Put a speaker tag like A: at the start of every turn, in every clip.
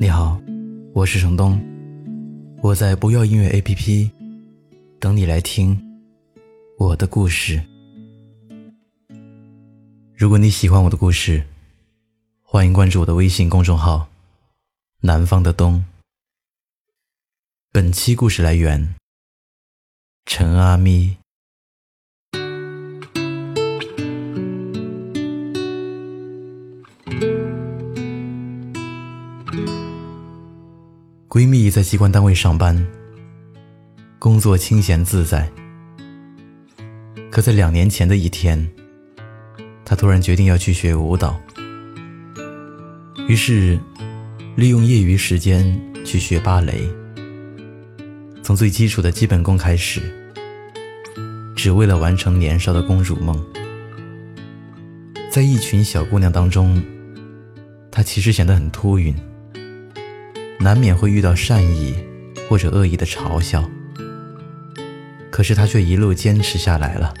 A: 你好，我是程东，我在不要音乐 APP 等你来听我的故事。如果你喜欢我的故事，欢迎关注我的微信公众号“南方的冬”。本期故事来源：陈阿咪。闺蜜在机关单位上班，工作清闲自在。可在两年前的一天，她突然决定要去学舞蹈。于是，利用业余时间去学芭蕾，从最基础的基本功开始，只为了完成年少的公主梦。在一群小姑娘当中，她其实显得很突兀，难免会遇到善意或者恶意的嘲笑。可是他却一路坚持下来了，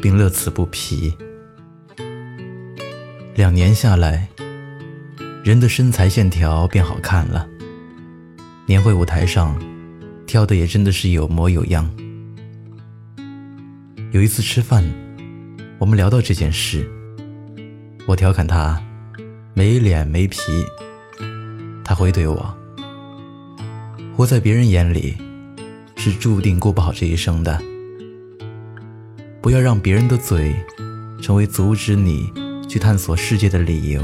A: 并乐此不疲。两年下来。人的身材线条变好看了，年会舞台上跳的也真的是有模有样。有一次吃饭，我们聊到这件事，我调侃他没脸没皮，他回怼我：活在别人眼里是注定过不好这一生的，不要让别人的嘴成为阻止你去探索世界的理由。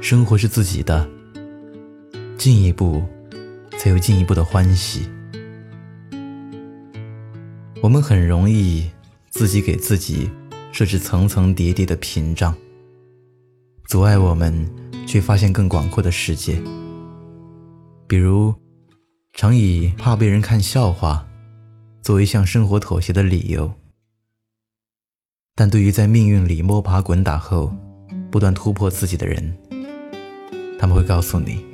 A: 生活是自己的，进一步才有进一步的欢喜。我们很容易自己给自己设置层层叠叠的屏障，阻碍我们去发现更广阔的世界。比如，常以怕被人看笑话作为向生活妥协的理由，但对于在命运里摸爬滚打后不断突破自己的人，他们会告诉你，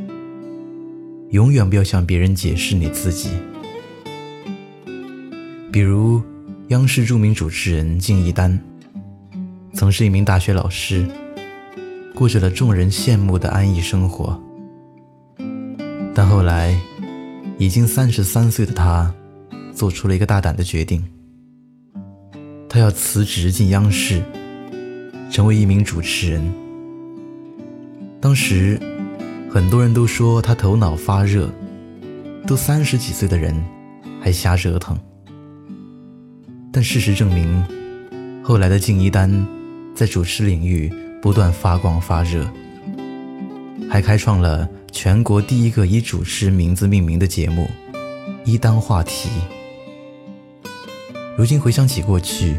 A: 永远不要向别人解释你自己。比如，央视著名主持人敬一丹，曾是一名大学老师，过着了众人羡慕的安逸生活。但后来，已经三十三岁的他，做出了一个大胆的决定，他要辞职进央视，成为一名主持人。当时。很多人都说他头脑发热，都三十几岁的人还瞎折腾。但事实证明，后来的敬一丹在主持领域不断发光发热，还开创了全国第一个以主持名字命名的节目——一丹话题。如今回想起过去，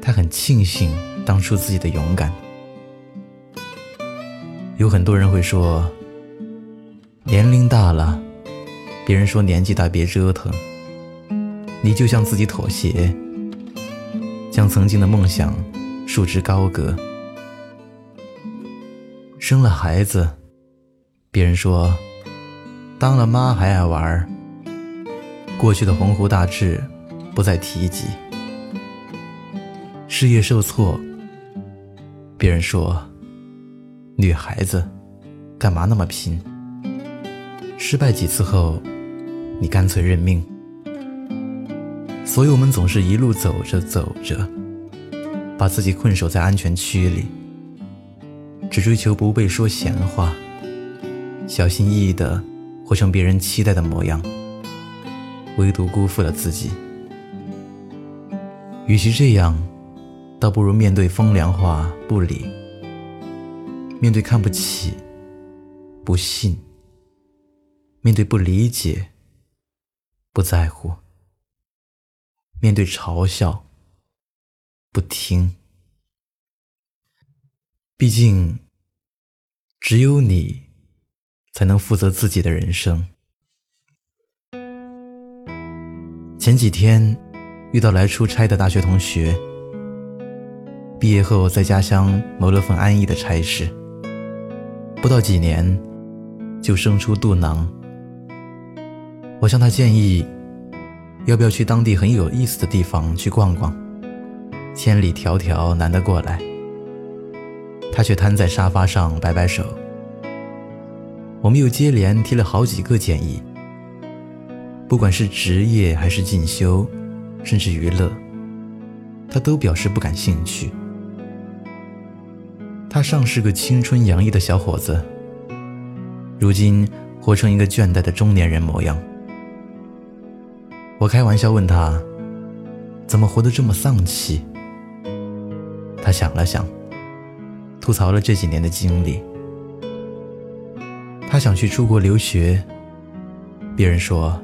A: 他很庆幸当初自己的勇敢。有很多人会说，年龄大了，别人说年纪大别折腾，你就向自己妥协，将曾经的梦想束之高阁。生了孩子，别人说当了妈还爱玩，过去的鸿鹄大志不再提及。事业受挫，别人说。女孩子，干嘛那么拼？失败几次后，你干脆认命。所以我们总是一路走着走着，把自己困守在安全区里，只追求不被说闲话，小心翼翼的活成别人期待的模样，唯独辜负了自己。与其这样，倒不如面对风凉话不理。面对看不起、不信；面对不理解、不在乎；面对嘲笑、不听。毕竟，只有你才能负责自己的人生。前几天遇到来出差的大学同学，毕业后在家乡谋了份安逸的差事，不到几年就生出肚囊。我向他建议，要不要去当地很有意思的地方去逛逛，千里迢迢难得过来。他却瘫在沙发上摆摆手。我们又接连提了好几个建议，不管是职业还是进修，甚至娱乐，他都表示不感兴趣。他尚是个青春洋溢的小伙子，如今活成一个倦怠的中年人模样。我开玩笑问他：“怎么活得这么丧气？”他想了想，吐槽了这几年的经历。他想去出国留学，别人说，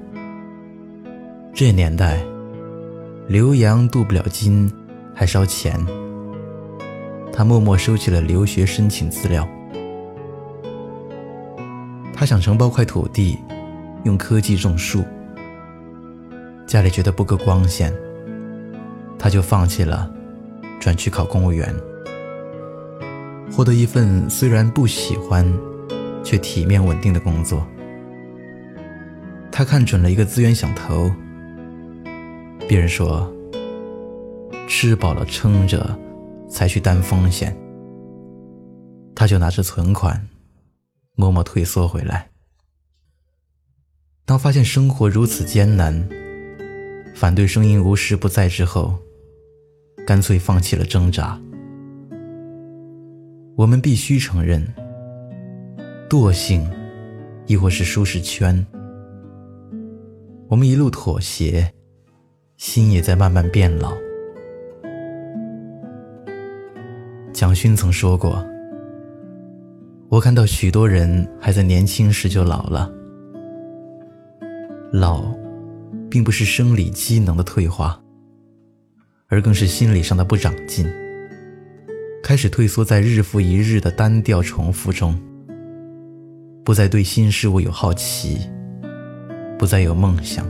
A: 这年代，留洋镀不了金，还烧钱。他默默收起了留学申请资料。他想承包块土地，用科技种树。家里觉得不够光鲜，他就放弃了，转去考公务员，获得一份虽然不喜欢。却体面稳定的工作，他看准了一个资源想投。别人说，吃饱了撑着才去担风险，他就拿着存款，默默退缩回来。当发现生活如此艰难，反对声音无时不在之后，干脆放弃了挣扎。我们必须承认。惰性，亦或是舒适圈，我们一路妥协，心也在慢慢变老。蒋勋曾说过：“我看到许多人还在年轻时就老了。老，并不是生理机能的退化，而更是心理上的不长进，开始退缩在日复一日的单调重复中。”不再对新事物有好奇，不再有梦想，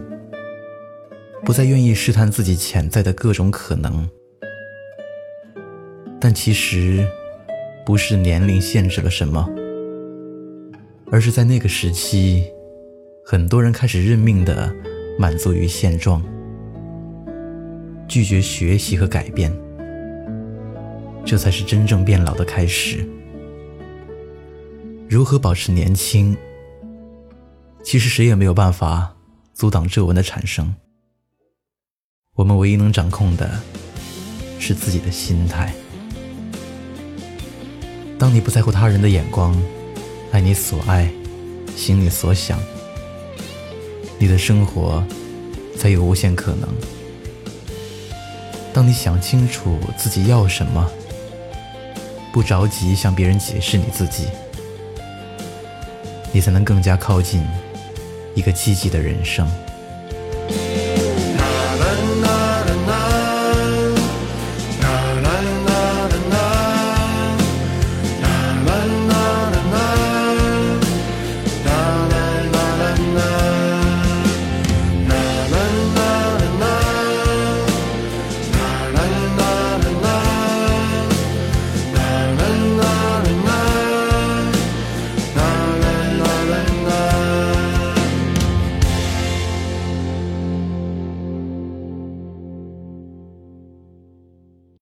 A: 不再愿意试探自己潜在的各种可能。但其实，不是年龄限制了什么，而是在那个时期，很多人开始认命的满足于现状，拒绝学习和改变。这才是真正变老的开始。如何保持年轻？其实谁也没有办法阻挡皱纹的产生。我们唯一能掌控的，是自己的心态。当你不在乎他人的眼光，爱你所爱，行你所想，你的生活才有无限可能。当你想清楚自己要什么，不着急向别人解释你自己。你才能更加靠近一个积极的人生。